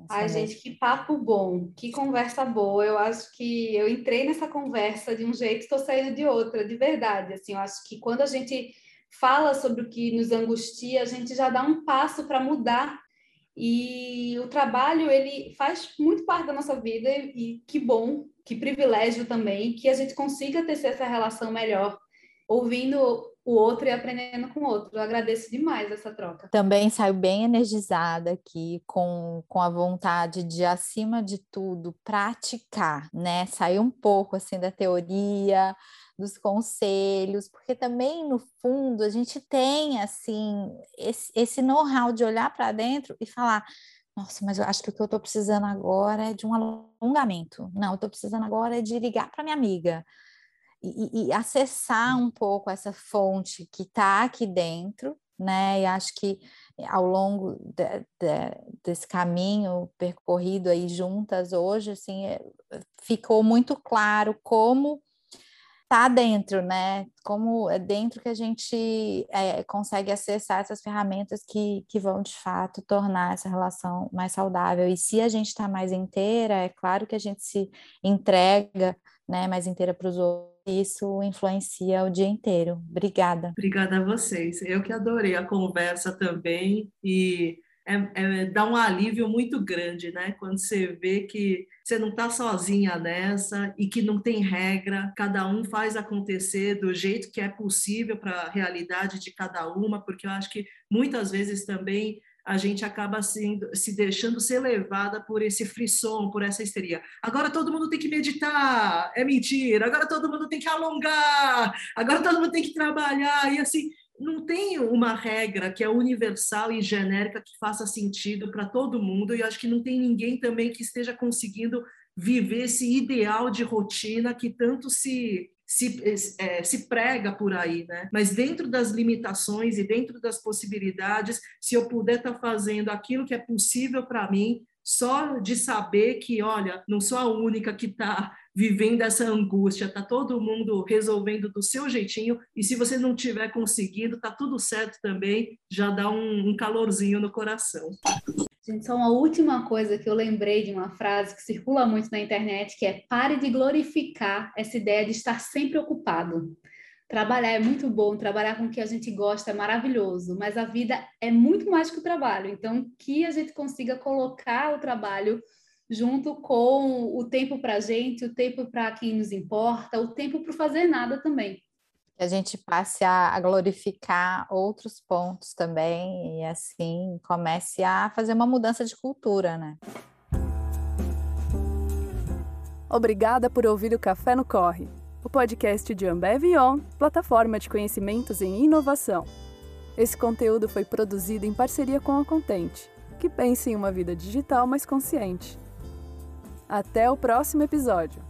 B: Ai, gente, que papo bom, que conversa boa. Eu acho que eu entrei nessa conversa de um jeito, estou saindo de outra, de verdade. Assim, eu acho que quando a gente fala sobre o que nos angustia, a gente já dá um passo para mudar. E o trabalho, ele faz muito parte da nossa vida e que bom, que privilégio também que a gente consiga ter essa relação melhor, ouvindo o outro e aprendendo com o outro. Eu agradeço demais essa troca.
C: Também saio bem energizada aqui, com, com a vontade de, acima de tudo, praticar, né? Sair um pouco assim da teoria, dos conselhos, porque também no fundo a gente tem assim esse, esse know-how de olhar para dentro e falar nossa, mas eu acho que o que eu estou precisando agora é de um alongamento. Não, eu estou precisando agora é de ligar para minha amiga e, e acessar um pouco essa fonte que está aqui dentro, né? E acho que ao longo de, de, desse caminho percorrido aí juntas hoje, assim, é, ficou muito claro como tá dentro, né? Como é dentro que a gente é, consegue acessar essas ferramentas que, que vão de fato tornar essa relação mais saudável. E se a gente está mais inteira, é claro que a gente se entrega né, mais inteira para os outros isso influencia o dia inteiro. Obrigada.
D: Obrigada a vocês. Eu que adorei a conversa também e é, é, dá um alívio muito grande, né? Quando você vê que você não está sozinha nessa e que não tem regra, cada um faz acontecer do jeito que é possível para a realidade de cada uma, porque eu acho que muitas vezes também a gente acaba sendo, se deixando ser levada por esse frisson, por essa histeria. Agora todo mundo tem que meditar, é mentira. Agora todo mundo tem que alongar, agora todo mundo tem que trabalhar. E assim, não tem uma regra que é universal e genérica que faça sentido para todo mundo. E acho que não tem ninguém também que esteja conseguindo viver esse ideal de rotina que tanto se se, é, se prega por aí, né? Mas dentro das limitações e dentro das possibilidades, se eu puder estar tá fazendo aquilo que é possível para mim, só de saber que, olha, não sou a única que está vivendo essa angústia, tá todo mundo resolvendo do seu jeitinho, e se você não tiver conseguindo, tá tudo certo também, já dá um, um calorzinho no coração.
B: Gente, só uma última coisa que eu lembrei de uma frase que circula muito na internet, que é pare de glorificar essa ideia de estar sempre ocupado. Trabalhar é muito bom, trabalhar com o que a gente gosta é maravilhoso, mas a vida é muito mais que o trabalho. Então, que a gente consiga colocar o trabalho junto com o tempo para a gente, o tempo para quem nos importa, o tempo para fazer nada também.
C: Que a gente passe a, glorificar outros pontos também e assim comece a fazer uma mudança de cultura, né?
A: Obrigada por ouvir o Café no Corre, o podcast de Ambev On, plataforma de conhecimentos em inovação. Esse conteúdo foi produzido em parceria com a Contente, que pensa em uma vida digital mais consciente. Até o próximo episódio!